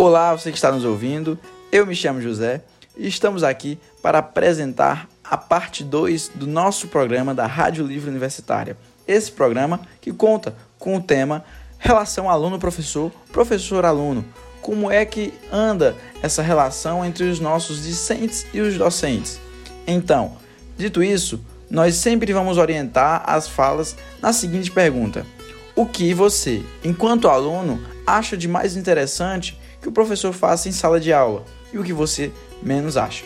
Olá, você que está nos ouvindo. Eu me chamo José e estamos aqui para apresentar a parte 2 do nosso programa da Rádio Livre Universitária. Esse programa que conta com o tema Relação aluno-professor, professor-aluno. Como é que anda essa relação entre os nossos discentes e os docentes? Então, dito isso, nós sempre vamos orientar as falas na seguinte pergunta: O que você, enquanto aluno, acha de mais interessante que o professor faça em sala de aula e o que você menos acha?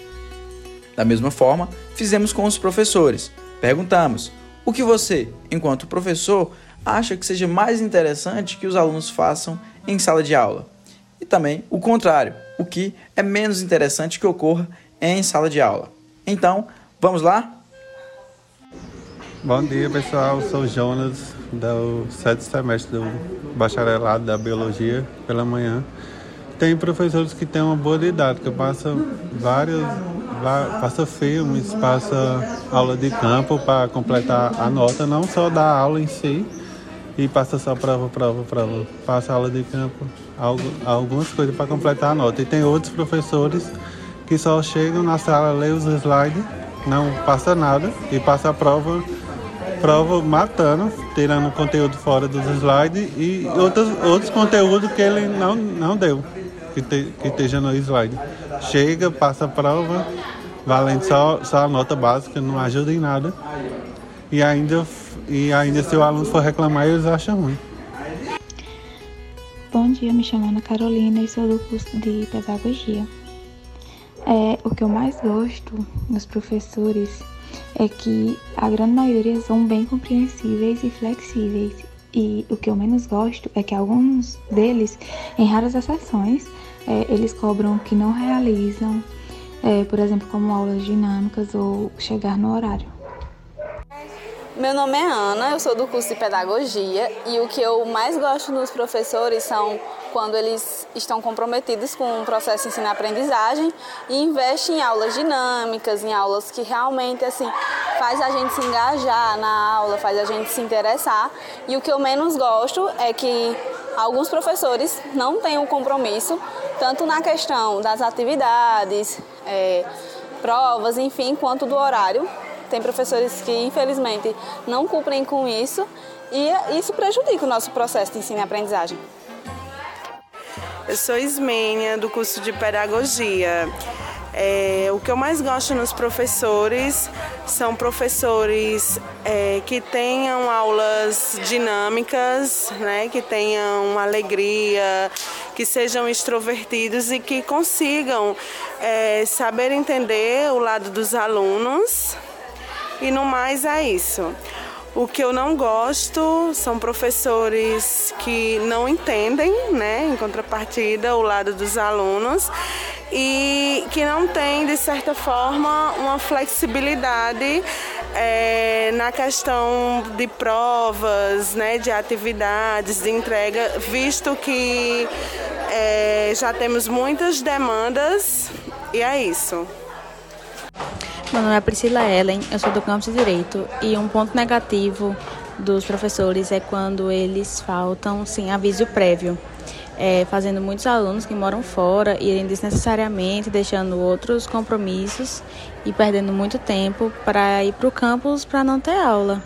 Da mesma forma, fizemos com os professores. Perguntamos: o que você, enquanto professor, acha que seja mais interessante que os alunos façam em sala de aula? E também o contrário, o que é menos interessante que ocorra em sala de aula. Então, vamos lá? Bom dia, pessoal. Sou Jonas, do sétimo semestre do bacharelado da Biologia pela manhã. Tem professores que têm uma boa didática, passam vários passa filmes, passa aula de campo para completar a nota, não só da aula em si, e passa só prova, prova, prova. Passa aula de campo, algumas coisas para completar a nota. E tem outros professores que só chegam na sala, lê os slides, não passa nada e passa a prova, prova matando, tirando conteúdo fora dos slides e outros, outros conteúdos que ele não, não deu, que, te, que esteja no slide. Chega, passa a prova, valendo só, só a nota básica, não ajuda em nada. E ainda, e ainda se o aluno for reclamar, eles acham ruim. Bom dia, me chamo Ana Carolina e sou do curso de Pedagogia. É, o que eu mais gosto nos professores é que a grande maioria são bem compreensíveis e flexíveis. E o que eu menos gosto é que alguns deles, em raras exceções, é, eles cobram que não realizam é, por exemplo, como aulas dinâmicas ou chegar no horário. Meu nome é Ana, eu sou do curso de Pedagogia e o que eu mais gosto nos professores são quando eles estão comprometidos com o processo de ensino-aprendizagem e investem em aulas dinâmicas, em aulas que realmente assim faz a gente se engajar na aula, faz a gente se interessar. E o que eu menos gosto é que alguns professores não têm um compromisso tanto na questão das atividades, é, provas, enfim, quanto do horário. Tem professores que, infelizmente, não cumprem com isso e isso prejudica o nosso processo de ensino e aprendizagem. Eu sou Ismênia, do curso de Pedagogia. É, o que eu mais gosto nos professores são professores é, que tenham aulas dinâmicas, né, que tenham alegria, que sejam extrovertidos e que consigam é, saber entender o lado dos alunos. E no mais é isso. O que eu não gosto são professores que não entendem, né, em contrapartida, o lado dos alunos e que não tem, de certa forma, uma flexibilidade é, na questão de provas, né, de atividades, de entrega, visto que é, já temos muitas demandas e é isso. Meu nome é Priscila Ellen, eu sou do campus de Direito e um ponto negativo dos professores é quando eles faltam sem aviso prévio é, fazendo muitos alunos que moram fora irem desnecessariamente, deixando outros compromissos e perdendo muito tempo para ir para o campus para não ter aula.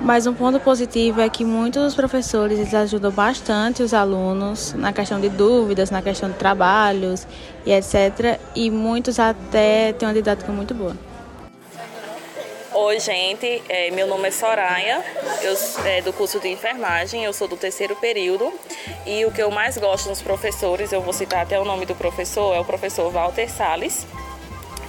Mas um ponto positivo é que muitos professores eles ajudam bastante os alunos na questão de dúvidas, na questão de trabalhos e etc. E muitos até têm uma didática muito boa. Oi, gente. É, meu nome é Soraya, eu é do curso de enfermagem, eu sou do terceiro período. E o que eu mais gosto nos professores, eu vou citar até o nome do professor, é o professor Walter Sales.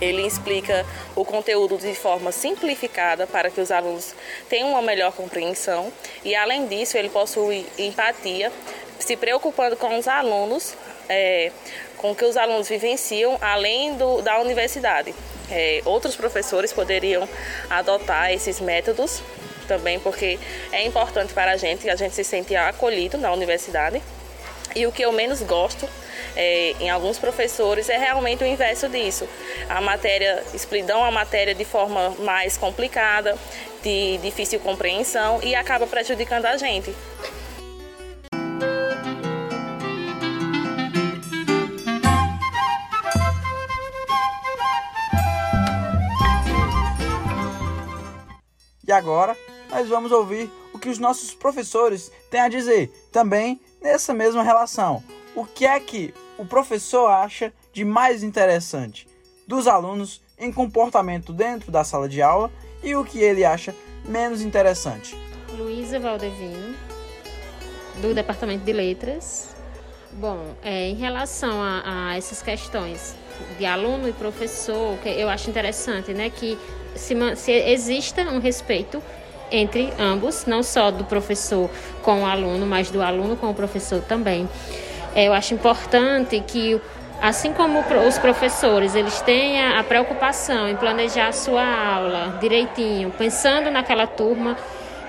Ele explica o conteúdo de forma simplificada para que os alunos tenham uma melhor compreensão e, além disso, ele possui empatia, se preocupando com os alunos, é, com o que os alunos vivenciam além do, da universidade é, outros professores poderiam adotar esses métodos também, porque é importante para a gente, a gente se sente acolhido na universidade. E o que eu menos gosto é, em alguns professores, é realmente o inverso disso. A matéria, dão a matéria de forma mais complicada, de difícil compreensão e acaba prejudicando a gente. E agora nós vamos ouvir o que os nossos professores têm a dizer também nessa mesma relação. O que é que o professor acha de mais interessante dos alunos em comportamento dentro da sala de aula e o que ele acha menos interessante. Luísa Valdevino, do Departamento de Letras. Bom, é, em relação a, a, essas questões de aluno e professor, que eu acho interessante, né, que se, se exista um respeito entre ambos, não só do professor com o aluno, mas do aluno com o professor também. É, eu acho importante que Assim como os professores, eles têm a preocupação em planejar a sua aula direitinho, pensando naquela turma,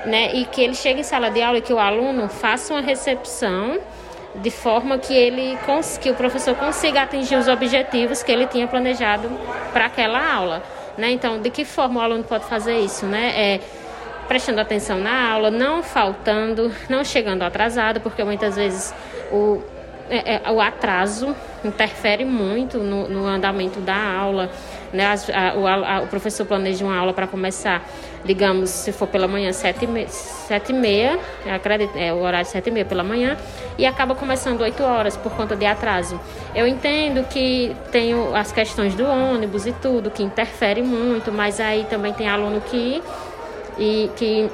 né, e que ele chegue em sala de aula e que o aluno faça uma recepção de forma que ele que o professor consiga atingir os objetivos que ele tinha planejado para aquela aula, né? Então, de que forma o aluno pode fazer isso, né? É, prestando atenção na aula, não faltando, não chegando atrasado, porque muitas vezes o é, é, o atraso interfere muito no, no andamento da aula. Né? As, a, o, a, o, professor planeja uma aula para começar, digamos, se for pela manhã, sete, me, sete e meia, acredito, é o horário sete e meia pela manhã, e acaba começando oito horas por conta de atraso. Eu entendo que tem as questões do ônibus e tudo, que interfere muito, mas aí também tem aluno que, e, que,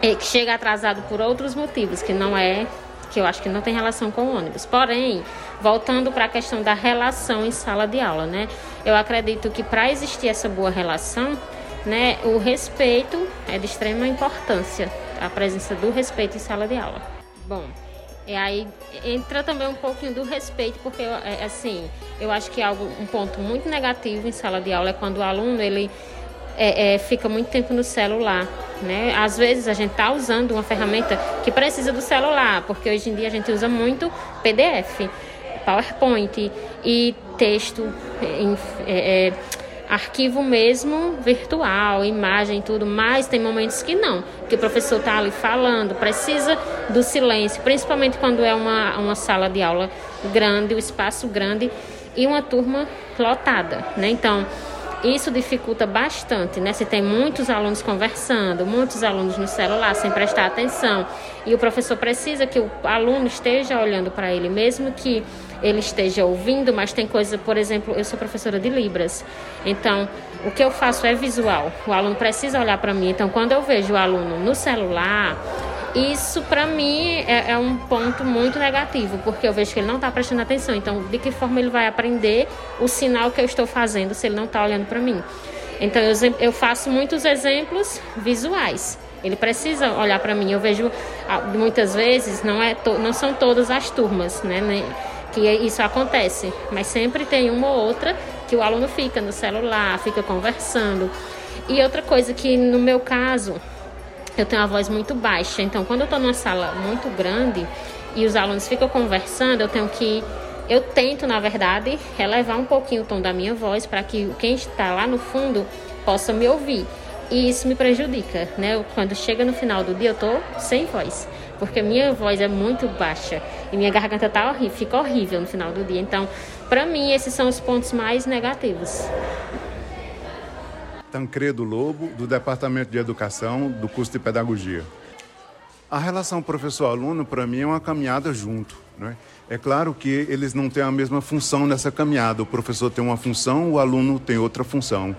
que chega atrasado por outros motivos, que não é que eu acho que não tem relação com o ônibus. Porém, voltando para a questão da relação em sala de aula, né? Eu acredito que para existir essa boa relação, né, o respeito é de extrema importância, a presença do respeito em sala de aula. Bom, e aí entra também um pouquinho do respeito, porque é, assim, eu acho que algo um ponto muito negativo em sala de aula é quando o aluno ele é, é, fica muito tempo no celular. Né? Às vezes a gente está usando uma ferramenta que precisa do celular, porque hoje em dia a gente usa muito PDF, PowerPoint e texto, é, é, arquivo mesmo virtual, imagem tudo, mas tem momentos que não, que o professor está ali falando, precisa do silêncio, principalmente quando é uma, uma sala de aula grande, o um espaço grande e uma turma lotada. Né? Então, isso dificulta bastante, né? Se tem muitos alunos conversando, muitos alunos no celular sem prestar atenção, e o professor precisa que o aluno esteja olhando para ele, mesmo que ele esteja ouvindo, mas tem coisa, por exemplo, eu sou professora de Libras, então o que eu faço é visual. O aluno precisa olhar para mim. Então, quando eu vejo o aluno no celular, isso, para mim, é, é, um ponto muito negativo, porque eu vejo que ele não está prestando atenção. Então, de que forma ele vai aprender o sinal que eu estou fazendo se ele não está olhando para mim? Então, eu, eu faço muitos exemplos visuais. Ele precisa olhar para mim. Eu vejo ah, muitas vezes, não, é to, não são todas as turmas, né, que isso acontece, mas sempre tem uma ou outra que o aluno fica no celular, fica conversando. E outra coisa que no meu caso, eu tenho uma voz muito baixa. Então, quando eu estou numa sala muito grande e os alunos ficam conversando, eu tenho que. Eu tento, na verdade, elevar um pouquinho o tom da minha voz para que quem está lá no fundo possa me ouvir. E isso me prejudica, né? Quando chega no final do dia, eu tô sem voz, porque minha voz é muito baixa e minha garganta tá horrível, fica horrível no final do dia. Então, para mim, esses são os pontos mais negativos. Tancredo Lobo, do Departamento de Educação, do curso de Pedagogia. A relação professor-aluno, para mim, é uma caminhada junto. Né? É claro que eles não têm a mesma função nessa caminhada. O professor tem uma função, o aluno tem outra função.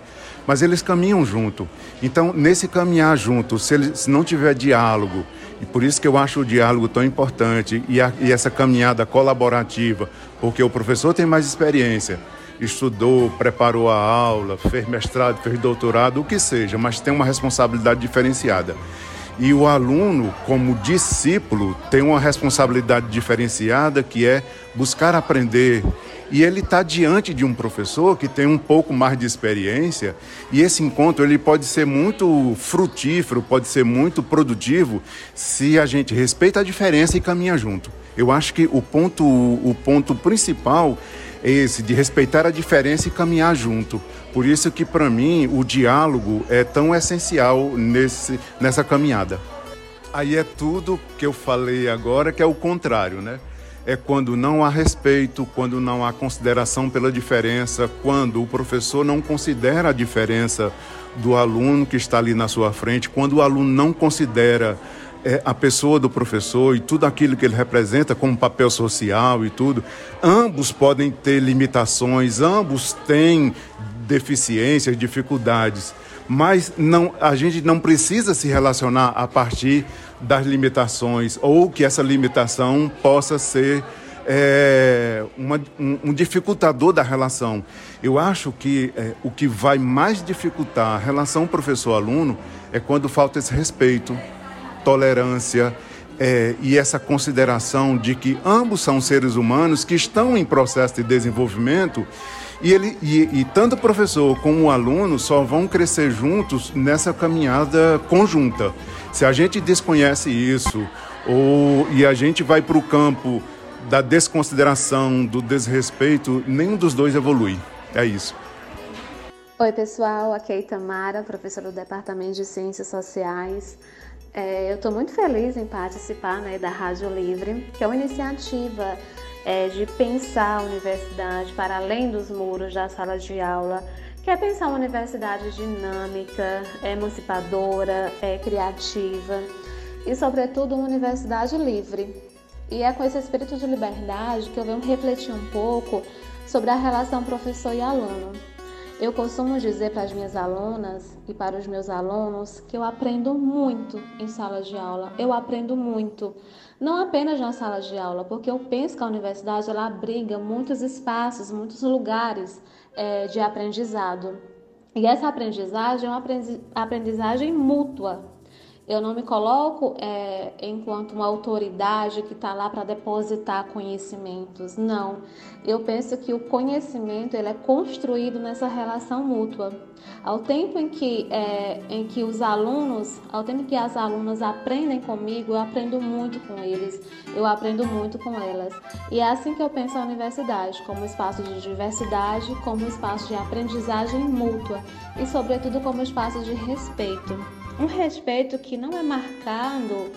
Mas eles caminham junto. Então, nesse caminhar junto, se, ele, se não tiver diálogo, e por isso que eu acho o diálogo tão importante e, a, e essa caminhada colaborativa, porque o professor tem mais experiência, estudou, preparou a aula, fez mestrado, fez doutorado, o que seja, mas tem uma responsabilidade diferenciada. E o aluno, como discípulo, tem uma responsabilidade diferenciada que é buscar aprender. E ele está diante de um professor que tem um pouco mais de experiência, e esse encontro ele pode ser muito frutífero, pode ser muito produtivo, se a gente respeita a diferença e caminha junto. Eu acho que o ponto, o ponto principal esse de respeitar a diferença e caminhar junto. Por isso que para mim o diálogo é tão essencial nesse, nessa caminhada. Aí é tudo que eu falei agora que é o contrário, né? é quando não há respeito, quando não há consideração pela diferença, quando o professor não considera a diferença do aluno que está ali na sua frente, quando o aluno não considera é, a pessoa do professor e tudo aquilo que ele representa como papel social e tudo, ambos podem ter limitações, ambos têm deficiências, dificuldades, mas não, a gente não precisa se relacionar a partir das limitações ou que essa limitação possa ser é, uma, um, um, dificultador da relação. Eu acho que é, o que vai mais dificultar a relação professor-aluno é quando falta esse respeito, tolerância é, e essa consideração de que ambos são seres humanos que estão em processo de desenvolvimento e, ele, e, e tanto o professor como o aluno só vão crescer juntos nessa caminhada conjunta. Se a gente desconhece isso, ou, e a gente vai para o campo da desconsideração, do desrespeito, nenhum dos dois evolui. É isso. Oi, pessoal. Aqui é Itamara, professora do Departamento de Ciências Sociais. É, eu estou muito feliz em participar né, da Rádio Livre, que é uma iniciativa é, de pensar a universidade para além dos muros da sala de aula, que é pensar uma universidade dinâmica, emancipadora, é, criativa e, sobretudo, uma universidade livre. E é com esse espírito de liberdade que eu venho refletir um pouco sobre a relação professor e aluno. Eu costumo dizer para as minhas alunas e para os meus alunos que eu aprendo muito em sala de aula. Eu aprendo muito, não apenas na sala de aula, porque eu penso que a universidade ela abriga muitos espaços, muitos lugares é, de aprendizado. E essa aprendizagem é uma aprendizagem mútua, eu não me coloco é, enquanto uma autoridade que está lá para depositar conhecimentos. Não. Eu penso que o conhecimento ele é construído nessa relação mútua. Ao tempo em que, é, em que os alunos, ao tempo que as alunas aprendem comigo, eu aprendo muito com eles, eu aprendo muito com elas. E é assim que eu penso a universidade, como espaço de diversidade, como espaço de aprendizagem mútua e, sobretudo, como espaço de respeito. Um respeito que não é marcado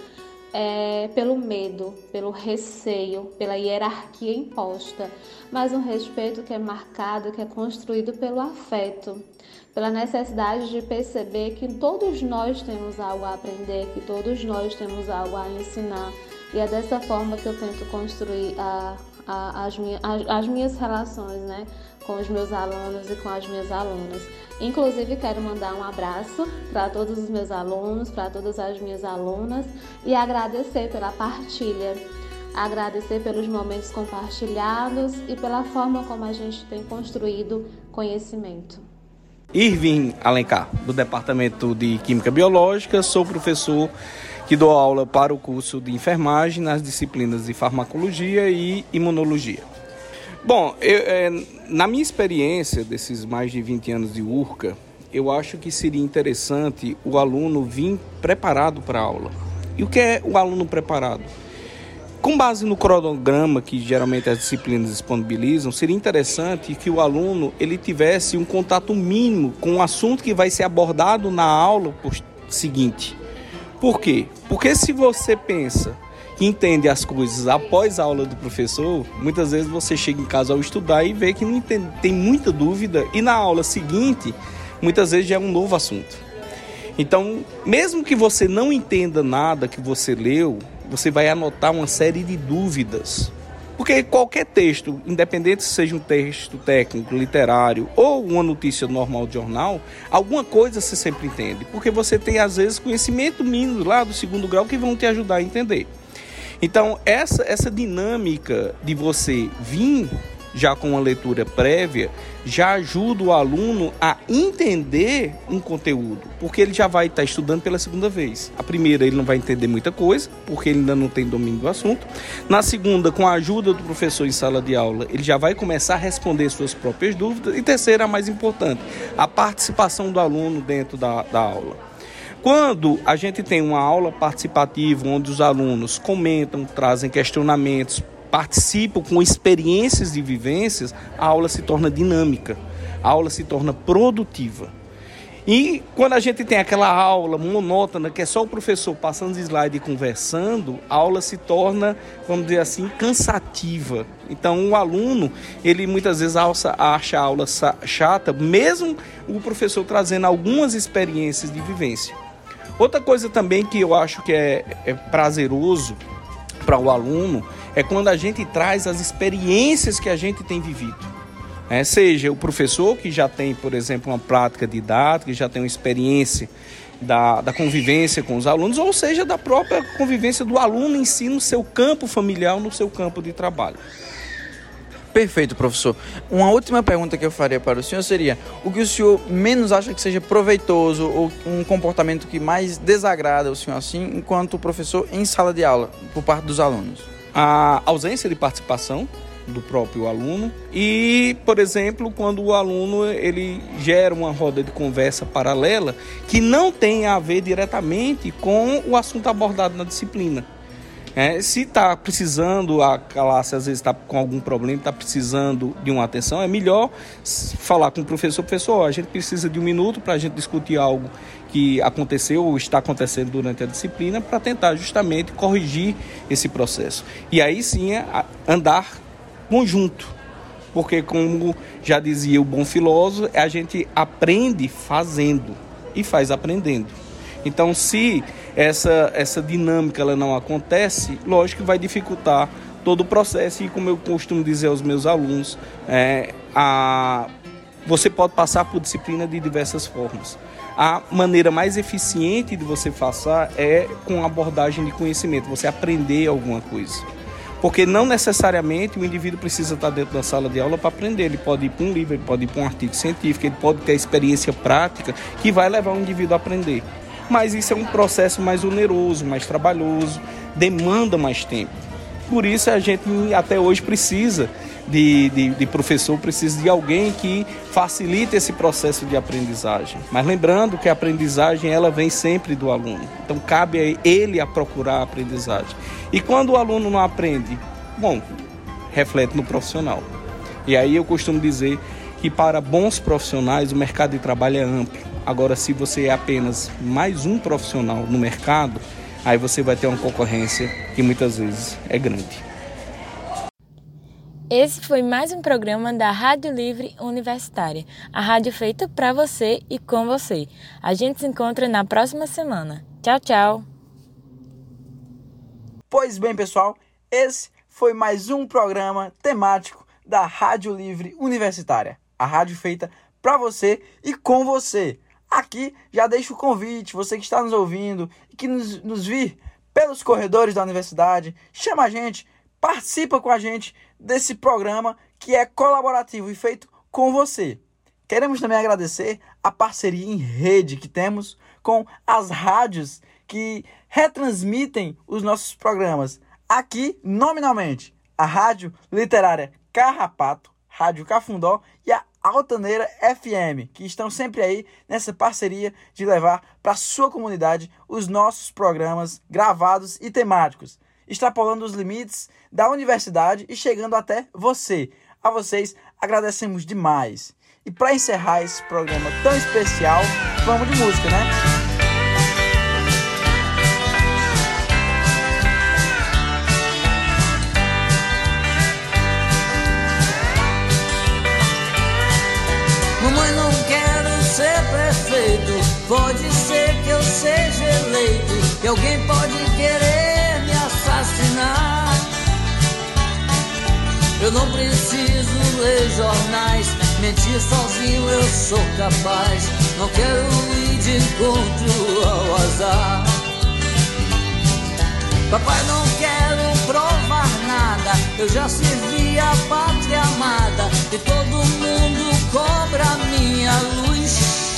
é, pelo medo, pelo receio, pela hierarquia imposta, mas um respeito que é marcado, que é construído pelo afeto, pela necessidade de perceber que todos nós temos algo a aprender, que todos nós temos algo a ensinar. E é dessa forma que eu tento construir a, a, as, minha, as, as minhas relações né, com os meus alunos e com as minhas alunas. Inclusive, quero mandar um abraço para todos os meus alunos, para todas as minhas alunas e agradecer pela partilha, agradecer pelos momentos compartilhados e pela forma como a gente tem construído conhecimento. Irving Alencar, do Departamento de Química Biológica, sou professor que dou aula para o curso de enfermagem nas disciplinas de farmacologia e imunologia. Bom, eu, é, na minha experiência desses mais de 20 anos de URCA, eu acho que seria interessante o aluno vir preparado para a aula. E o que é o aluno preparado? Com base no cronograma que geralmente as disciplinas disponibilizam, seria interessante que o aluno ele tivesse um contato mínimo com o assunto que vai ser abordado na aula seguinte. Por quê? Porque se você pensa que entende as coisas após a aula do professor, muitas vezes você chega em casa ao estudar e vê que não entende, tem muita dúvida e na aula seguinte, muitas vezes já é um novo assunto. Então, mesmo que você não entenda nada que você leu, você vai anotar uma série de dúvidas. Porque qualquer texto, independente se seja um texto técnico, literário ou uma notícia normal de jornal, alguma coisa você sempre entende. Porque você tem, às vezes, conhecimento mínimo lá do segundo grau que vão te ajudar a entender. Então, essa, essa dinâmica de você vir já com uma leitura prévia, já ajuda o aluno a entender um conteúdo, porque ele já vai estar estudando pela segunda vez. A primeira, ele não vai entender muita coisa, porque ele ainda não tem domínio do assunto. Na segunda, com a ajuda do professor em sala de aula, ele já vai começar a responder suas próprias dúvidas. E terceira, a mais importante, a participação do aluno dentro da, da aula. Quando a gente tem uma aula participativa onde os alunos comentam, trazem questionamentos, participam com experiências e vivências, a aula se torna dinâmica, a aula se torna produtiva. E quando a gente tem aquela aula monótona, que é só o professor passando slide e conversando, a aula se torna, vamos dizer assim, cansativa. Então o aluno, ele muitas vezes acha a aula chata, mesmo o professor trazendo algumas experiências de vivência. Outra coisa também que eu acho que é, é prazeroso para o aluno é quando a gente traz as experiências que a gente tem vivido. É, seja o professor que já tem, por exemplo, uma prática didática, que já tem uma experiência da, da convivência com os alunos, ou seja, da própria convivência do aluno em si no seu campo familiar, no seu campo de trabalho. Perfeito, professor. Uma última pergunta que eu faria para o senhor seria: o que o senhor menos acha que seja proveitoso ou um comportamento que mais desagrada o senhor assim, enquanto professor em sala de aula, por parte dos alunos? A ausência de participação, do próprio aluno e, por exemplo, quando o aluno ele gera uma roda de conversa paralela que não tem a ver diretamente com o assunto abordado na disciplina. É, se está precisando, a classe às vezes está com algum problema, está precisando de uma atenção, é melhor falar com o professor, professor, a gente precisa de um minuto para a gente discutir algo que aconteceu ou está acontecendo durante a disciplina para tentar justamente corrigir esse processo. E aí sim é andar conjunto. Porque, como já dizia o bom filósofo, a gente aprende fazendo e faz aprendendo. Então, se essa, essa dinâmica ela não acontece, lógico que vai dificultar todo o processo. E, como eu costumo dizer aos meus alunos, é, a, você pode passar por disciplina de diversas formas. A maneira mais eficiente de você passar é com abordagem de conhecimento, você aprender alguma coisa. Porque não necessariamente o indivíduo precisa estar dentro da sala de aula para aprender. Ele pode ir para um livro, ele pode ir para um artigo científico, ele pode ter experiência prática que vai levar o indivíduo a aprender. Mas isso é um processo mais oneroso, mais trabalhoso, demanda mais tempo. Por isso a gente até hoje precisa de, de, de, professor, precisa de alguém que facilite esse processo de aprendizagem. Mas lembrando que a aprendizagem ela vem sempre do aluno. Então cabe a ele a procurar a aprendizagem. E quando o aluno não aprende, bom, reflete no profissional. E aí eu costumo dizer que para bons profissionais o mercado de trabalho é amplo. Agora, se você é apenas mais um profissional no mercado, aí você vai ter uma concorrência que muitas vezes é grande. Esse foi mais um programa da Rádio Livre Universitária, a rádio feita para você e com você. A gente se encontra na próxima semana. Tchau, tchau. Pois bem, pessoal, esse foi mais um programa temático da Rádio Livre Universitária, a rádio feita para você e com você. Aqui já deixo o convite, você que está nos ouvindo e que nos, nos vir pelos corredores da universidade, chama a gente, participa com a gente desse programa que é colaborativo e feito com você. Queremos também agradecer a parceria em rede que temos com as rádios que retransmitem os nossos programas. Aqui, nominalmente, a Rádio Literária Carrapato, Rádio Cafundó e a Altaneira FM, que estão sempre aí nessa parceria de levar para sua comunidade os nossos programas gravados e temáticos extrapolando os limites da universidade e chegando até você. A vocês agradecemos demais. E para encerrar esse programa tão especial, vamos de música, né? Pode ser que eu seja eleito. Que alguém pode querer assassinar. Eu não preciso ler jornais, mentir sozinho eu sou capaz. Não quero ir de encontro ao azar. Papai, não quero provar nada. Eu já servi a pátria amada e todo mundo cobra minha luz.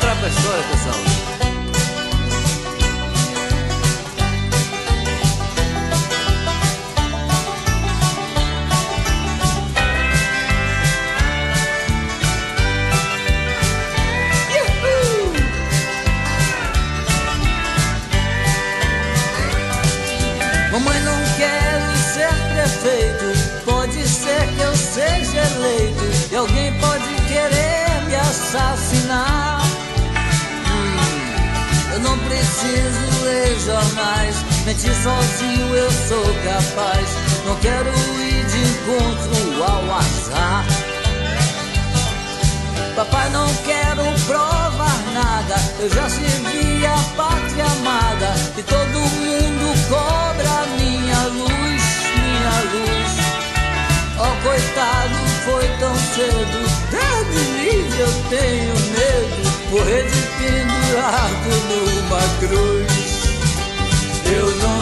Vamos entrar pra capaz. Não quero ir de encontro ao azar. Papai, não quero provar nada. Eu já servi a pátria amada. E todo mundo cobra minha luz, minha luz. Oh, coitado, foi tão cedo. Deus me livre, eu tenho medo. Morrer de pendurado numa cruz.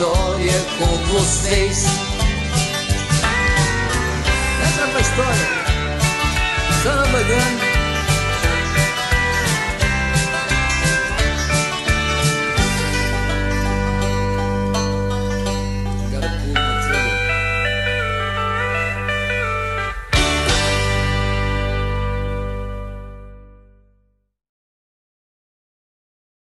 história é com vocês. Entra pra história. Samba grande